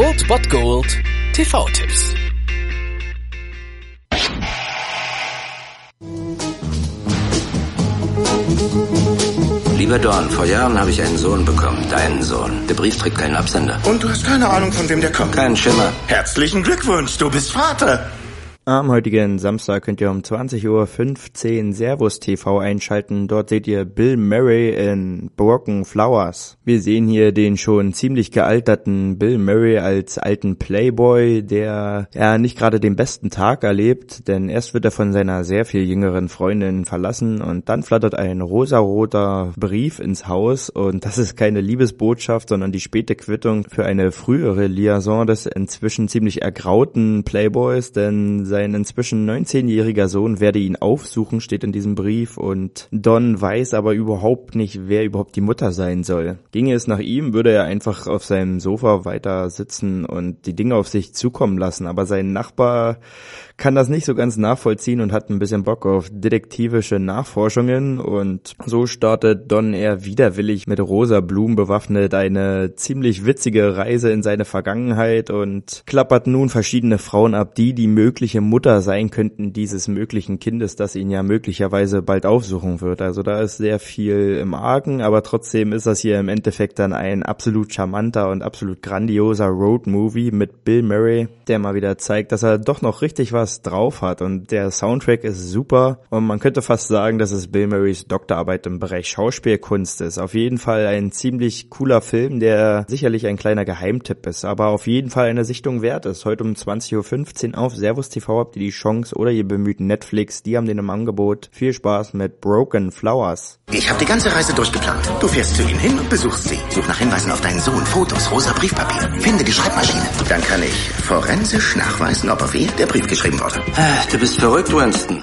Old Bot Gold TV-Tipps. Lieber Dorn, vor Jahren habe ich einen Sohn bekommen, deinen Sohn. Der Brief trägt keinen Absender. Und du hast keine Ahnung, von wem der kommt? Kein Schimmer. Herzlichen Glückwunsch, du bist Vater. Am heutigen Samstag könnt ihr um 20.15 Uhr Servus TV einschalten. Dort seht ihr Bill Murray in Broken Flowers. Wir sehen hier den schon ziemlich gealterten Bill Murray als alten Playboy, der ja nicht gerade den besten Tag erlebt, denn erst wird er von seiner sehr viel jüngeren Freundin verlassen und dann flattert ein rosaroter Brief ins Haus und das ist keine Liebesbotschaft, sondern die späte Quittung für eine frühere Liaison des inzwischen ziemlich ergrauten Playboys, denn sein inzwischen 19-jähriger Sohn werde ihn aufsuchen, steht in diesem Brief. Und Don weiß aber überhaupt nicht, wer überhaupt die Mutter sein soll. Ginge es nach ihm, würde er einfach auf seinem Sofa weiter sitzen und die Dinge auf sich zukommen lassen, aber sein Nachbar kann das nicht so ganz nachvollziehen und hat ein bisschen Bock auf detektivische Nachforschungen. Und so startet Don eher widerwillig mit rosa Blumen bewaffnet eine ziemlich witzige Reise in seine Vergangenheit und klappert nun verschiedene Frauen ab, die die mögliche Mutter sein könnten dieses möglichen Kindes, das ihn ja möglicherweise bald aufsuchen wird. Also da ist sehr viel im Argen, aber trotzdem ist das hier im Endeffekt dann ein absolut charmanter und absolut grandioser Road-Movie mit Bill Murray, der mal wieder zeigt, dass er doch noch richtig was drauf hat und der Soundtrack ist super und man könnte fast sagen, dass es Bill Murrays Doktorarbeit im Bereich Schauspielkunst ist. Auf jeden Fall ein ziemlich cooler Film, der sicherlich ein kleiner Geheimtipp ist, aber auf jeden Fall eine Sichtung wert ist. Heute um 20.15 Uhr auf Servus TV habt ihr die Chance oder ihr bemüht Netflix, die haben den im Angebot. Viel Spaß mit Broken Flowers. Ich habe die ganze Reise durchgeplant. Du fährst zu ihm hin und besuchst sie. Such nach Hinweisen auf deinen Sohn, Fotos, rosa Briefpapier. Finde die Schreibmaschine. Dann kann ich forensisch nachweisen, ob auf wen der Brief geschrieben wurde. Ah, du bist verrückt, Winston.